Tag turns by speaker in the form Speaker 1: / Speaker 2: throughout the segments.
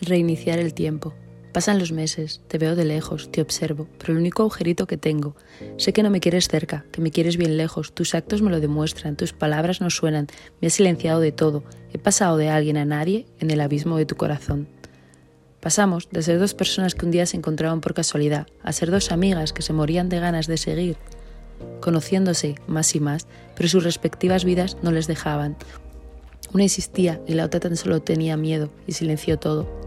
Speaker 1: Reiniciar el tiempo. Pasan los meses, te veo de lejos, te observo, pero el único agujerito que tengo. Sé que no me quieres cerca, que me quieres bien lejos, tus actos me lo demuestran, tus palabras no suenan, me has silenciado de todo, he pasado de alguien a nadie en el abismo de tu corazón. Pasamos de ser dos personas que un día se encontraban por casualidad a ser dos amigas que se morían de ganas de seguir, conociéndose más y más, pero sus respectivas vidas no les dejaban. Una insistía y la otra tan solo tenía miedo y silenció todo.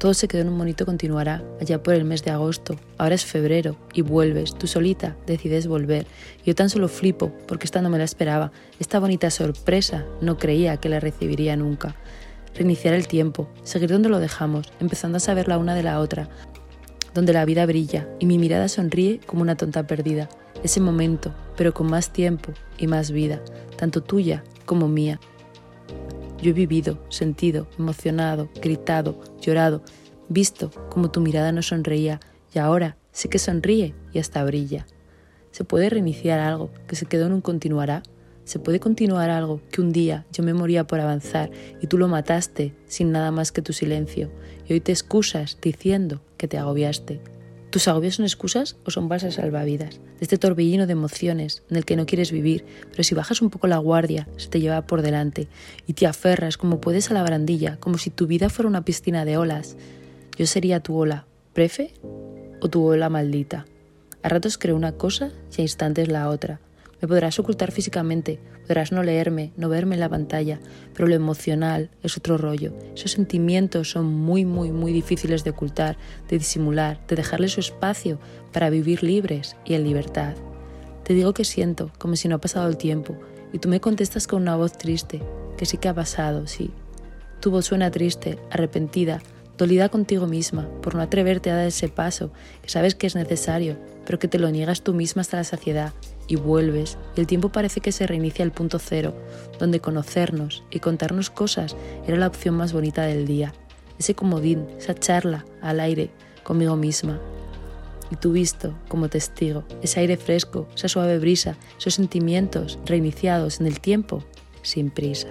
Speaker 1: Todo se quedó en un bonito continuará allá por el mes de agosto. Ahora es febrero y vuelves, tú solita decides volver. Yo tan solo flipo porque esta no me la esperaba. Esta bonita sorpresa no creía que la recibiría nunca. Reiniciar el tiempo, seguir donde lo dejamos, empezando a saber la una de la otra, donde la vida brilla y mi mirada sonríe como una tonta perdida. Ese momento, pero con más tiempo y más vida, tanto tuya como mía. Yo he vivido, sentido, emocionado, gritado, llorado, visto como tu mirada no sonreía y ahora sí que sonríe y hasta brilla. ¿Se puede reiniciar algo que se quedó en un continuará? ¿Se puede continuar algo que un día yo me moría por avanzar y tú lo mataste sin nada más que tu silencio y hoy te excusas diciendo que te agobiaste? ¿Tus agobios son excusas o son balsas salvavidas? De este torbellino de emociones en el que no quieres vivir, pero si bajas un poco la guardia, se te lleva por delante y te aferras como puedes a la barandilla, como si tu vida fuera una piscina de olas. Yo sería tu ola, prefe o tu ola maldita. A ratos creo una cosa y a instantes la otra. Me podrás ocultar físicamente, podrás no leerme, no verme en la pantalla, pero lo emocional es otro rollo. Esos sentimientos son muy, muy, muy difíciles de ocultar, de disimular, de dejarle su espacio para vivir libres y en libertad. Te digo que siento, como si no ha pasado el tiempo, y tú me contestas con una voz triste, que sí que ha pasado, sí. Tu voz suena triste, arrepentida, dolida contigo misma por no atreverte a dar ese paso que sabes que es necesario, pero que te lo niegas tú misma hasta la saciedad y vuelves y el tiempo parece que se reinicia al punto cero, donde conocernos y contarnos cosas era la opción más bonita del día, ese comodín, esa charla al aire conmigo misma. Y tú visto como testigo, ese aire fresco, esa suave brisa, esos sentimientos reiniciados en el tiempo sin prisa.